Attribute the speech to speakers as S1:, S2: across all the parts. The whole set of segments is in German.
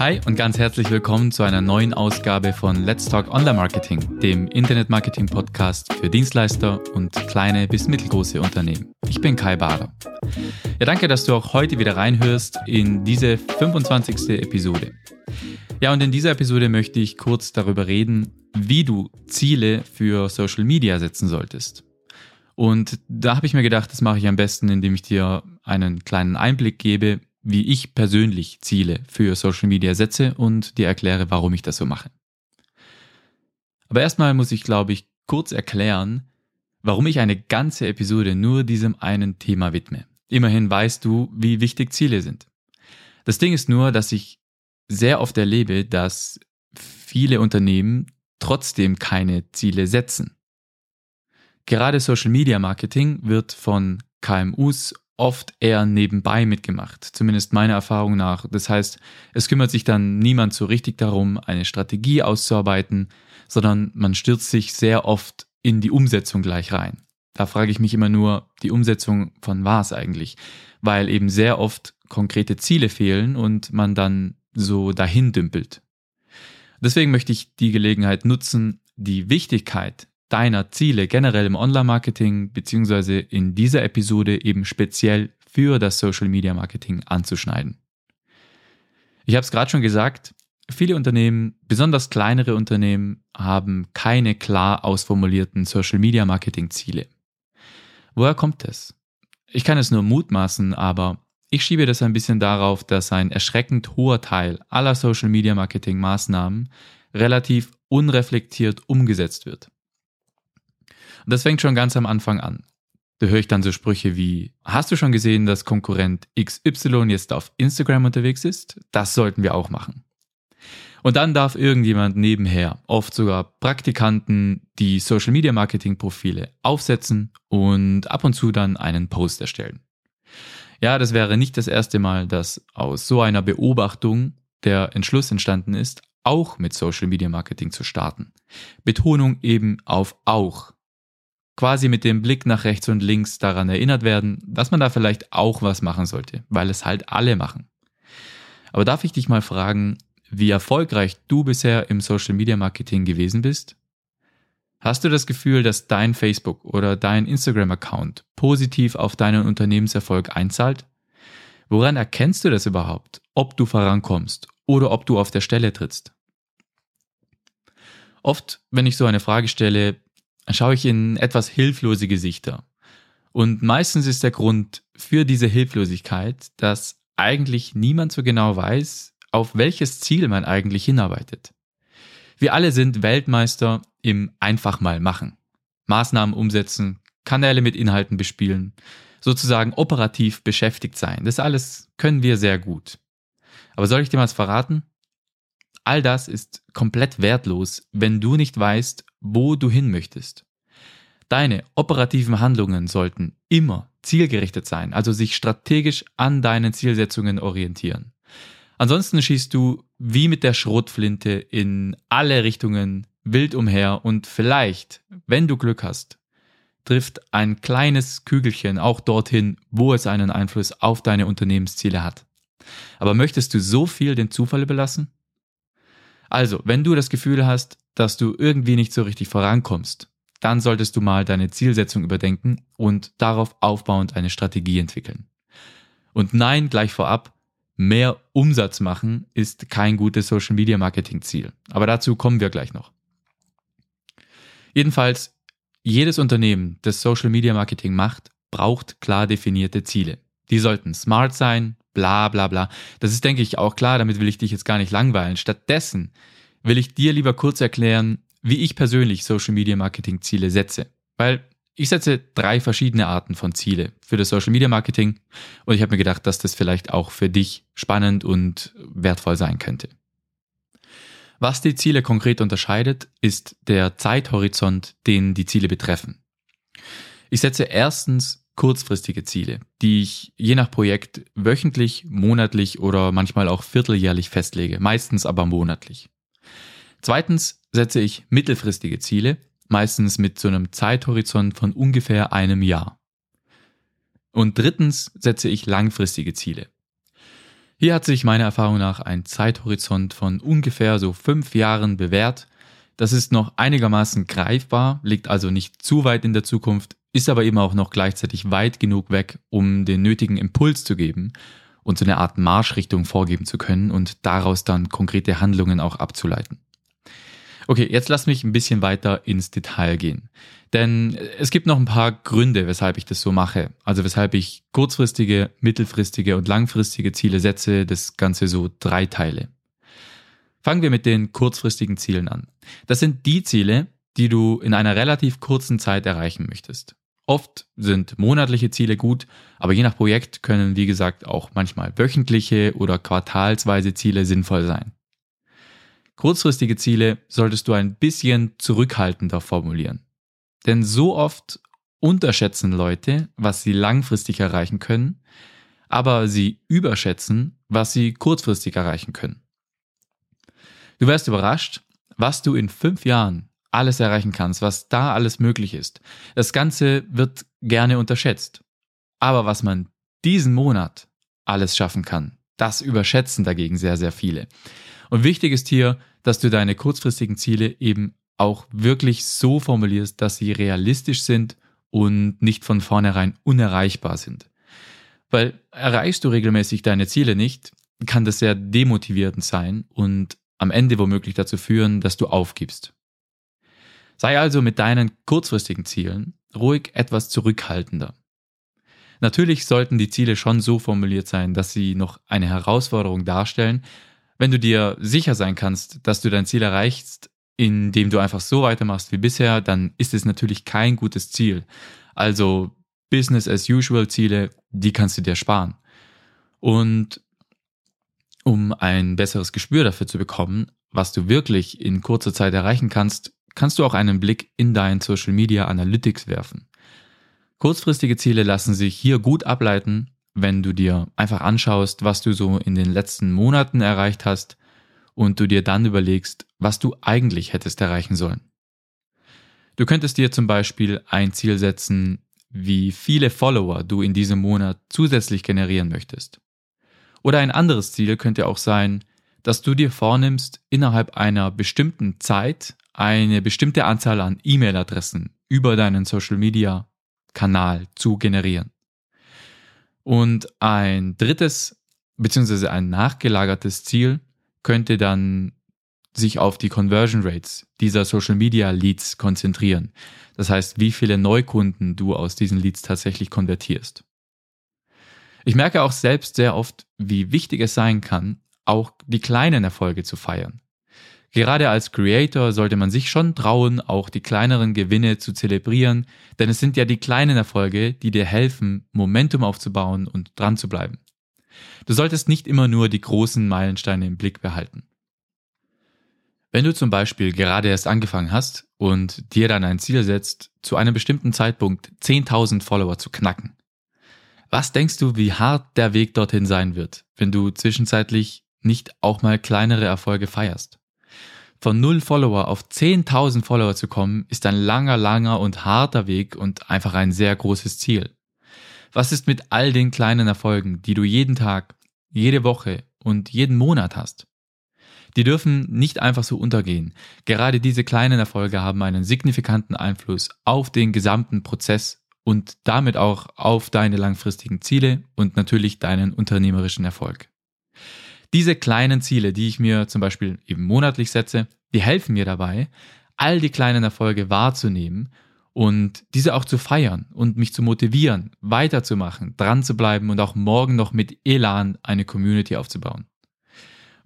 S1: Hi und ganz herzlich willkommen zu einer neuen Ausgabe von Let's Talk Online Marketing, dem Internet-Marketing Podcast für Dienstleister und kleine bis mittelgroße Unternehmen. Ich bin Kai Bader. Ja, danke, dass du auch heute wieder reinhörst in diese 25. Episode. Ja, und in dieser Episode möchte ich kurz darüber reden, wie du Ziele für Social Media setzen solltest. Und da habe ich mir gedacht, das mache ich am besten, indem ich dir einen kleinen Einblick gebe, wie ich persönlich Ziele für Social Media setze und dir erkläre, warum ich das so mache. Aber erstmal muss ich, glaube ich, kurz erklären, warum ich eine ganze Episode nur diesem einen Thema widme. Immerhin weißt du, wie wichtig Ziele sind. Das Ding ist nur, dass ich sehr oft erlebe, dass viele Unternehmen trotzdem keine Ziele setzen. Gerade Social Media Marketing wird von KMUs oft eher nebenbei mitgemacht, zumindest meiner Erfahrung nach. Das heißt, es kümmert sich dann niemand so richtig darum, eine Strategie auszuarbeiten, sondern man stürzt sich sehr oft in die Umsetzung gleich rein. Da frage ich mich immer nur, die Umsetzung von was eigentlich? Weil eben sehr oft konkrete Ziele fehlen und man dann so dahin dümpelt. Deswegen möchte ich die Gelegenheit nutzen, die Wichtigkeit deiner Ziele generell im Online-Marketing beziehungsweise in dieser Episode eben speziell für das Social-Media-Marketing anzuschneiden. Ich habe es gerade schon gesagt, viele Unternehmen, besonders kleinere Unternehmen, haben keine klar ausformulierten Social-Media-Marketing-Ziele. Woher kommt es? Ich kann es nur mutmaßen, aber ich schiebe das ein bisschen darauf, dass ein erschreckend hoher Teil aller Social-Media-Marketing-Maßnahmen relativ unreflektiert umgesetzt wird. Und das fängt schon ganz am Anfang an. Da höre ich dann so Sprüche wie, hast du schon gesehen, dass Konkurrent XY jetzt auf Instagram unterwegs ist? Das sollten wir auch machen. Und dann darf irgendjemand nebenher, oft sogar Praktikanten, die Social Media Marketing Profile aufsetzen und ab und zu dann einen Post erstellen. Ja, das wäre nicht das erste Mal, dass aus so einer Beobachtung der Entschluss entstanden ist, auch mit Social Media Marketing zu starten. Betonung eben auf auch quasi mit dem Blick nach rechts und links daran erinnert werden, dass man da vielleicht auch was machen sollte, weil es halt alle machen. Aber darf ich dich mal fragen, wie erfolgreich du bisher im Social Media Marketing gewesen bist? Hast du das Gefühl, dass dein Facebook oder dein Instagram-Account positiv auf deinen Unternehmenserfolg einzahlt? Woran erkennst du das überhaupt, ob du vorankommst oder ob du auf der Stelle trittst? Oft, wenn ich so eine Frage stelle, schaue ich in etwas hilflose Gesichter. Und meistens ist der Grund für diese Hilflosigkeit, dass eigentlich niemand so genau weiß, auf welches Ziel man eigentlich hinarbeitet. Wir alle sind Weltmeister im einfach mal machen. Maßnahmen umsetzen, Kanäle mit Inhalten bespielen, sozusagen operativ beschäftigt sein. Das alles können wir sehr gut. Aber soll ich dir was verraten? All das ist komplett wertlos, wenn du nicht weißt, wo du hin möchtest. Deine operativen Handlungen sollten immer zielgerichtet sein, also sich strategisch an deinen Zielsetzungen orientieren. Ansonsten schießt du wie mit der Schrotflinte in alle Richtungen wild umher und vielleicht, wenn du Glück hast, trifft ein kleines Kügelchen auch dorthin, wo es einen Einfluss auf deine Unternehmensziele hat. Aber möchtest du so viel den Zufall überlassen? Also, wenn du das Gefühl hast, dass du irgendwie nicht so richtig vorankommst, dann solltest du mal deine Zielsetzung überdenken und darauf aufbauend eine Strategie entwickeln. Und nein, gleich vorab, mehr Umsatz machen ist kein gutes Social Media Marketing Ziel. Aber dazu kommen wir gleich noch. Jedenfalls, jedes Unternehmen, das Social Media Marketing macht, braucht klar definierte Ziele. Die sollten smart sein, bla bla bla. Das ist, denke ich, auch klar, damit will ich dich jetzt gar nicht langweilen. Stattdessen will ich dir lieber kurz erklären, wie ich persönlich Social Media Marketing Ziele setze. Weil ich setze drei verschiedene Arten von Ziele für das Social Media Marketing und ich habe mir gedacht, dass das vielleicht auch für dich spannend und wertvoll sein könnte. Was die Ziele konkret unterscheidet, ist der Zeithorizont, den die Ziele betreffen. Ich setze erstens kurzfristige Ziele, die ich je nach Projekt wöchentlich, monatlich oder manchmal auch vierteljährlich festlege, meistens aber monatlich. Zweitens setze ich mittelfristige Ziele, meistens mit so einem Zeithorizont von ungefähr einem Jahr. Und drittens setze ich langfristige Ziele. Hier hat sich meiner Erfahrung nach ein Zeithorizont von ungefähr so fünf Jahren bewährt. Das ist noch einigermaßen greifbar, liegt also nicht zu weit in der Zukunft, ist aber eben auch noch gleichzeitig weit genug weg, um den nötigen Impuls zu geben und so eine Art Marschrichtung vorgeben zu können und daraus dann konkrete Handlungen auch abzuleiten. Okay, jetzt lass mich ein bisschen weiter ins Detail gehen. Denn es gibt noch ein paar Gründe, weshalb ich das so mache. Also weshalb ich kurzfristige, mittelfristige und langfristige Ziele setze, das Ganze so drei Teile. Fangen wir mit den kurzfristigen Zielen an. Das sind die Ziele, die du in einer relativ kurzen Zeit erreichen möchtest. Oft sind monatliche Ziele gut, aber je nach Projekt können, wie gesagt, auch manchmal wöchentliche oder quartalsweise Ziele sinnvoll sein. Kurzfristige Ziele solltest du ein bisschen zurückhaltender formulieren. Denn so oft unterschätzen Leute, was sie langfristig erreichen können, aber sie überschätzen, was sie kurzfristig erreichen können. Du wirst überrascht, was du in fünf Jahren alles erreichen kannst, was da alles möglich ist. Das Ganze wird gerne unterschätzt. Aber was man diesen Monat alles schaffen kann, das überschätzen dagegen sehr, sehr viele. Und wichtig ist hier, dass du deine kurzfristigen Ziele eben auch wirklich so formulierst, dass sie realistisch sind und nicht von vornherein unerreichbar sind. Weil erreichst du regelmäßig deine Ziele nicht, kann das sehr demotivierend sein und am Ende womöglich dazu führen, dass du aufgibst. Sei also mit deinen kurzfristigen Zielen ruhig etwas zurückhaltender. Natürlich sollten die Ziele schon so formuliert sein, dass sie noch eine Herausforderung darstellen, wenn du dir sicher sein kannst, dass du dein Ziel erreichst, indem du einfach so weitermachst wie bisher, dann ist es natürlich kein gutes Ziel. Also Business as usual Ziele, die kannst du dir sparen. Und um ein besseres Gespür dafür zu bekommen, was du wirklich in kurzer Zeit erreichen kannst, kannst du auch einen Blick in dein Social Media Analytics werfen. Kurzfristige Ziele lassen sich hier gut ableiten, wenn du dir einfach anschaust, was du so in den letzten Monaten erreicht hast und du dir dann überlegst, was du eigentlich hättest erreichen sollen. Du könntest dir zum Beispiel ein Ziel setzen, wie viele Follower du in diesem Monat zusätzlich generieren möchtest. Oder ein anderes Ziel könnte auch sein, dass du dir vornimmst, innerhalb einer bestimmten Zeit eine bestimmte Anzahl an E-Mail-Adressen über deinen Social-Media-Kanal zu generieren. Und ein drittes beziehungsweise ein nachgelagertes Ziel könnte dann sich auf die Conversion Rates dieser Social Media Leads konzentrieren. Das heißt, wie viele Neukunden du aus diesen Leads tatsächlich konvertierst. Ich merke auch selbst sehr oft, wie wichtig es sein kann, auch die kleinen Erfolge zu feiern. Gerade als Creator sollte man sich schon trauen, auch die kleineren Gewinne zu zelebrieren, denn es sind ja die kleinen Erfolge, die dir helfen, Momentum aufzubauen und dran zu bleiben. Du solltest nicht immer nur die großen Meilensteine im Blick behalten. Wenn du zum Beispiel gerade erst angefangen hast und dir dann ein Ziel setzt, zu einem bestimmten Zeitpunkt 10.000 Follower zu knacken, was denkst du, wie hart der Weg dorthin sein wird, wenn du zwischenzeitlich nicht auch mal kleinere Erfolge feierst? Von null Follower auf 10.000 Follower zu kommen, ist ein langer, langer und harter Weg und einfach ein sehr großes Ziel. Was ist mit all den kleinen Erfolgen, die du jeden Tag, jede Woche und jeden Monat hast? Die dürfen nicht einfach so untergehen. Gerade diese kleinen Erfolge haben einen signifikanten Einfluss auf den gesamten Prozess und damit auch auf deine langfristigen Ziele und natürlich deinen unternehmerischen Erfolg. Diese kleinen Ziele, die ich mir zum Beispiel eben monatlich setze, die helfen mir dabei, all die kleinen Erfolge wahrzunehmen und diese auch zu feiern und mich zu motivieren, weiterzumachen, dran zu bleiben und auch morgen noch mit Elan eine Community aufzubauen.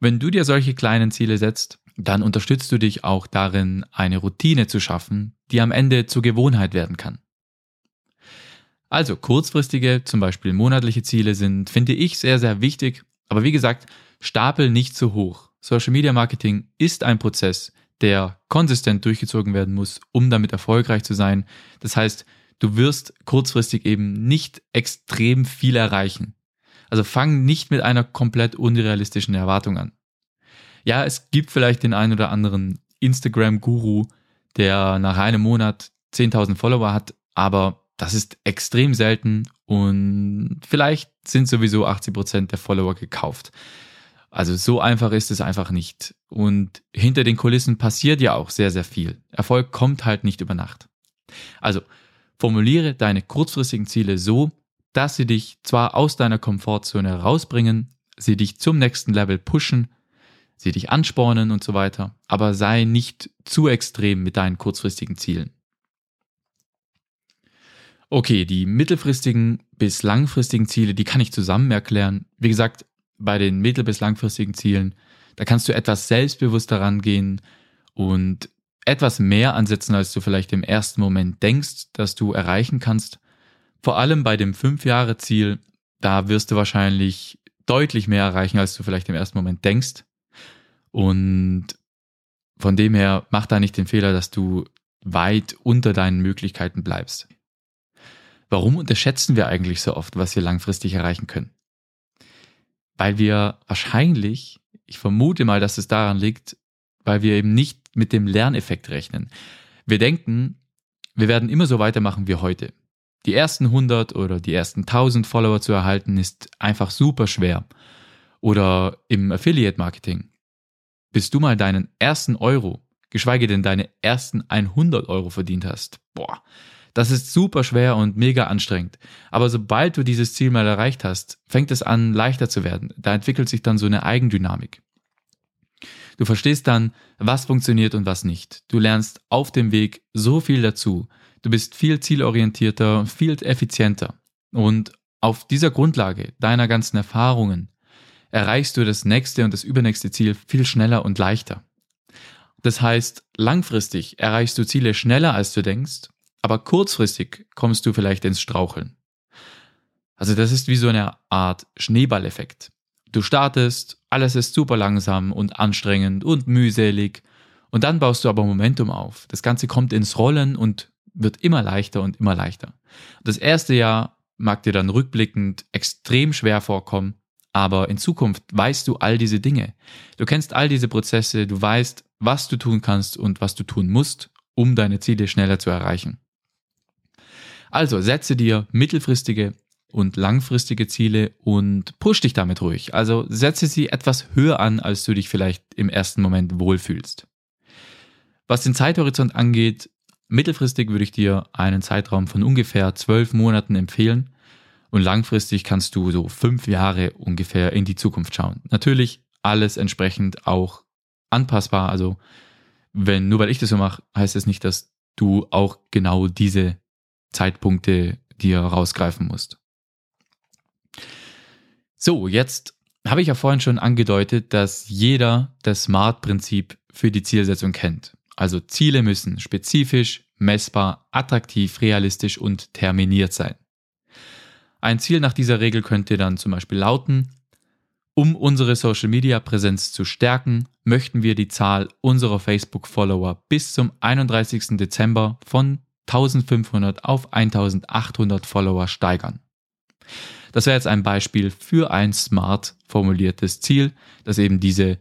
S1: Wenn du dir solche kleinen Ziele setzt, dann unterstützt du dich auch darin, eine Routine zu schaffen, die am Ende zur Gewohnheit werden kann. Also kurzfristige, zum Beispiel monatliche Ziele sind, finde ich, sehr, sehr wichtig. Aber wie gesagt, Stapel nicht zu hoch. Social Media Marketing ist ein Prozess, der konsistent durchgezogen werden muss, um damit erfolgreich zu sein. Das heißt, du wirst kurzfristig eben nicht extrem viel erreichen. Also fang nicht mit einer komplett unrealistischen Erwartung an. Ja, es gibt vielleicht den einen oder anderen Instagram-Guru, der nach einem Monat 10.000 Follower hat, aber das ist extrem selten und vielleicht sind sowieso 80 Prozent der Follower gekauft. Also so einfach ist es einfach nicht. Und hinter den Kulissen passiert ja auch sehr, sehr viel. Erfolg kommt halt nicht über Nacht. Also formuliere deine kurzfristigen Ziele so, dass sie dich zwar aus deiner Komfortzone rausbringen, sie dich zum nächsten Level pushen, sie dich anspornen und so weiter, aber sei nicht zu extrem mit deinen kurzfristigen Zielen. Okay, die mittelfristigen bis langfristigen Ziele, die kann ich zusammen erklären. Wie gesagt, bei den mittel- bis langfristigen Zielen, da kannst du etwas selbstbewusster rangehen und etwas mehr ansetzen, als du vielleicht im ersten Moment denkst, dass du erreichen kannst. Vor allem bei dem 5-Jahre-Ziel, da wirst du wahrscheinlich deutlich mehr erreichen, als du vielleicht im ersten Moment denkst. Und von dem her mach da nicht den Fehler, dass du weit unter deinen Möglichkeiten bleibst. Warum unterschätzen wir eigentlich so oft, was wir langfristig erreichen können? Weil wir wahrscheinlich, ich vermute mal, dass es daran liegt, weil wir eben nicht mit dem Lerneffekt rechnen. Wir denken, wir werden immer so weitermachen wie heute. Die ersten 100 oder die ersten 1000 Follower zu erhalten ist einfach super schwer. Oder im Affiliate Marketing. Bis du mal deinen ersten Euro, geschweige denn deine ersten 100 Euro verdient hast, boah, das ist super schwer und mega anstrengend. Aber sobald du dieses Ziel mal erreicht hast, fängt es an, leichter zu werden. Da entwickelt sich dann so eine Eigendynamik. Du verstehst dann, was funktioniert und was nicht. Du lernst auf dem Weg so viel dazu. Du bist viel zielorientierter, viel effizienter. Und auf dieser Grundlage deiner ganzen Erfahrungen erreichst du das nächste und das übernächste Ziel viel schneller und leichter. Das heißt, langfristig erreichst du Ziele schneller als du denkst aber kurzfristig kommst du vielleicht ins Straucheln. Also das ist wie so eine Art Schneeballeffekt. Du startest, alles ist super langsam und anstrengend und mühselig und dann baust du aber Momentum auf. Das Ganze kommt ins Rollen und wird immer leichter und immer leichter. Das erste Jahr mag dir dann rückblickend extrem schwer vorkommen, aber in Zukunft weißt du all diese Dinge. Du kennst all diese Prozesse, du weißt, was du tun kannst und was du tun musst, um deine Ziele schneller zu erreichen. Also setze dir mittelfristige und langfristige Ziele und push dich damit ruhig. Also setze sie etwas höher an, als du dich vielleicht im ersten Moment wohlfühlst. Was den Zeithorizont angeht, mittelfristig würde ich dir einen Zeitraum von ungefähr zwölf Monaten empfehlen und langfristig kannst du so fünf Jahre ungefähr in die Zukunft schauen. Natürlich alles entsprechend auch anpassbar. Also wenn nur weil ich das so mache, heißt es das nicht, dass du auch genau diese Zeitpunkte dir rausgreifen musst. So, jetzt habe ich ja vorhin schon angedeutet, dass jeder das SMART-Prinzip für die Zielsetzung kennt. Also Ziele müssen spezifisch, messbar, attraktiv, realistisch und terminiert sein. Ein Ziel nach dieser Regel könnte dann zum Beispiel lauten, um unsere Social-Media-Präsenz zu stärken, möchten wir die Zahl unserer Facebook-Follower bis zum 31. Dezember von 1500 auf 1800 Follower steigern. Das wäre jetzt ein Beispiel für ein smart formuliertes Ziel, das eben diese,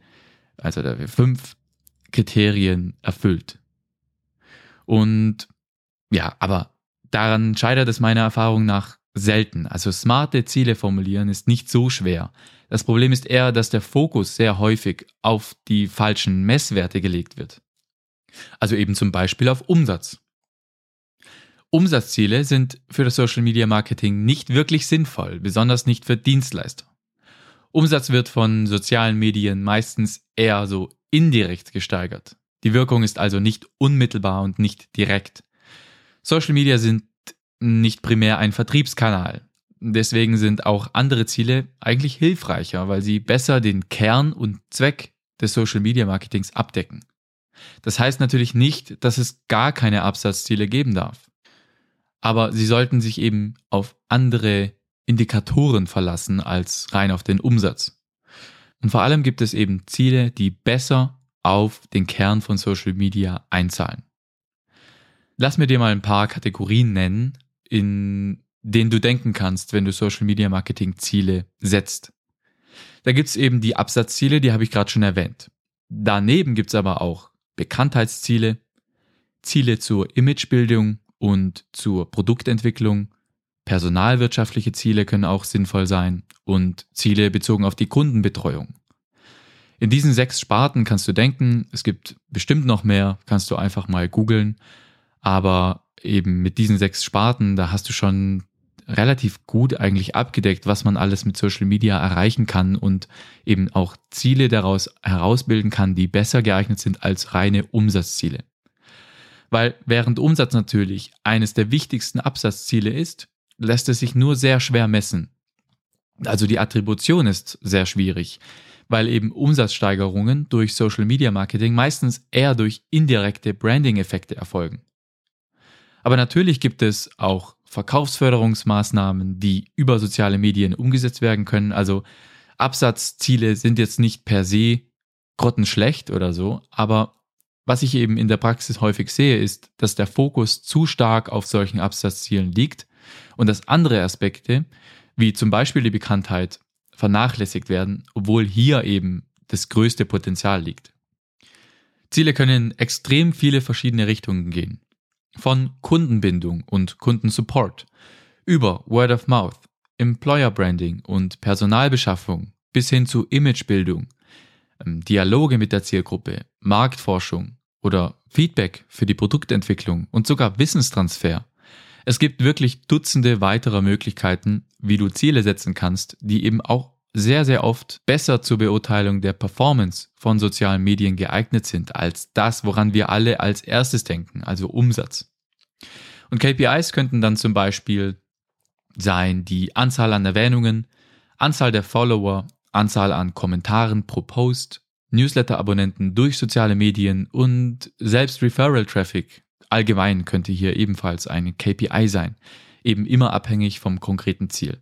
S1: also fünf Kriterien erfüllt. Und ja, aber daran scheitert es meiner Erfahrung nach selten. Also smarte Ziele formulieren ist nicht so schwer. Das Problem ist eher, dass der Fokus sehr häufig auf die falschen Messwerte gelegt wird. Also eben zum Beispiel auf Umsatz. Umsatzziele sind für das Social Media Marketing nicht wirklich sinnvoll, besonders nicht für Dienstleister. Umsatz wird von sozialen Medien meistens eher so indirekt gesteigert. Die Wirkung ist also nicht unmittelbar und nicht direkt. Social Media sind nicht primär ein Vertriebskanal. Deswegen sind auch andere Ziele eigentlich hilfreicher, weil sie besser den Kern und Zweck des Social Media Marketings abdecken. Das heißt natürlich nicht, dass es gar keine Absatzziele geben darf aber sie sollten sich eben auf andere Indikatoren verlassen als rein auf den Umsatz. Und vor allem gibt es eben Ziele, die besser auf den Kern von Social Media einzahlen. Lass mir dir mal ein paar Kategorien nennen, in denen du denken kannst, wenn du Social Media Marketing Ziele setzt. Da gibt's eben die Absatzziele, die habe ich gerade schon erwähnt. Daneben gibt's aber auch Bekanntheitsziele, Ziele zur Imagebildung und zur Produktentwicklung. Personalwirtschaftliche Ziele können auch sinnvoll sein und Ziele bezogen auf die Kundenbetreuung. In diesen sechs Sparten kannst du denken, es gibt bestimmt noch mehr, kannst du einfach mal googeln, aber eben mit diesen sechs Sparten, da hast du schon relativ gut eigentlich abgedeckt, was man alles mit Social Media erreichen kann und eben auch Ziele daraus herausbilden kann, die besser geeignet sind als reine Umsatzziele. Weil während Umsatz natürlich eines der wichtigsten Absatzziele ist, lässt es sich nur sehr schwer messen. Also die Attribution ist sehr schwierig, weil eben Umsatzsteigerungen durch Social Media Marketing meistens eher durch indirekte Branding-Effekte erfolgen. Aber natürlich gibt es auch Verkaufsförderungsmaßnahmen, die über soziale Medien umgesetzt werden können. Also Absatzziele sind jetzt nicht per se grottenschlecht oder so, aber was ich eben in der Praxis häufig sehe, ist, dass der Fokus zu stark auf solchen Absatzzielen liegt und dass andere Aspekte, wie zum Beispiel die Bekanntheit, vernachlässigt werden, obwohl hier eben das größte Potenzial liegt. Ziele können in extrem viele verschiedene Richtungen gehen. Von Kundenbindung und Kundensupport über Word of Mouth, Employer Branding und Personalbeschaffung bis hin zu Imagebildung, Dialoge mit der Zielgruppe, Marktforschung oder Feedback für die Produktentwicklung und sogar Wissenstransfer. Es gibt wirklich Dutzende weiterer Möglichkeiten, wie du Ziele setzen kannst, die eben auch sehr, sehr oft besser zur Beurteilung der Performance von sozialen Medien geeignet sind als das, woran wir alle als erstes denken, also Umsatz. Und KPIs könnten dann zum Beispiel sein die Anzahl an Erwähnungen, Anzahl der Follower, Anzahl an Kommentaren pro Post, Newsletter-Abonnenten durch soziale Medien und selbst Referral-Traffic allgemein könnte hier ebenfalls eine KPI sein, eben immer abhängig vom konkreten Ziel.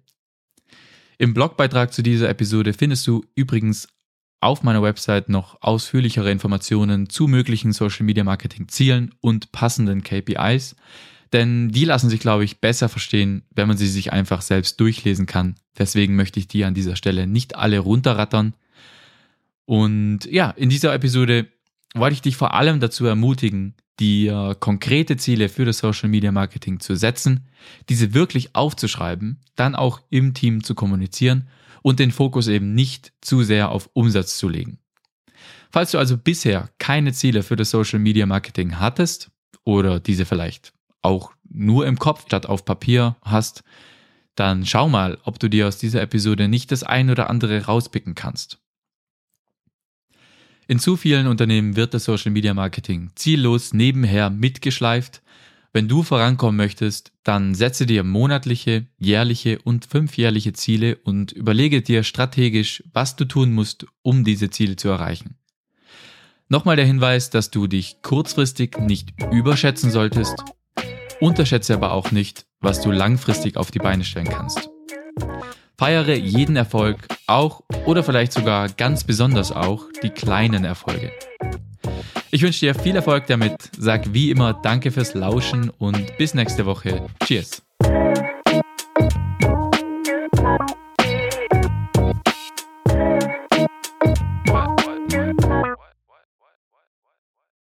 S1: Im Blogbeitrag zu dieser Episode findest du übrigens auf meiner Website noch ausführlichere Informationen zu möglichen Social Media Marketing Zielen und passenden KPIs, denn die lassen sich, glaube ich, besser verstehen, wenn man sie sich einfach selbst durchlesen kann. Deswegen möchte ich die an dieser Stelle nicht alle runterrattern. Und ja, in dieser Episode wollte ich dich vor allem dazu ermutigen, dir konkrete Ziele für das Social Media Marketing zu setzen, diese wirklich aufzuschreiben, dann auch im Team zu kommunizieren und den Fokus eben nicht zu sehr auf Umsatz zu legen. Falls du also bisher keine Ziele für das Social Media Marketing hattest oder diese vielleicht auch nur im Kopf statt auf Papier hast, dann schau mal, ob du dir aus dieser Episode nicht das ein oder andere rauspicken kannst. In zu vielen Unternehmen wird das Social Media Marketing ziellos nebenher mitgeschleift. Wenn du vorankommen möchtest, dann setze dir monatliche, jährliche und fünfjährliche Ziele und überlege dir strategisch, was du tun musst, um diese Ziele zu erreichen. Nochmal der Hinweis, dass du dich kurzfristig nicht überschätzen solltest, unterschätze aber auch nicht, was du langfristig auf die Beine stellen kannst. Feiere jeden Erfolg, auch oder vielleicht sogar ganz besonders auch die kleinen Erfolge. Ich wünsche dir viel Erfolg damit, sag wie immer Danke fürs Lauschen und bis nächste Woche. Cheers!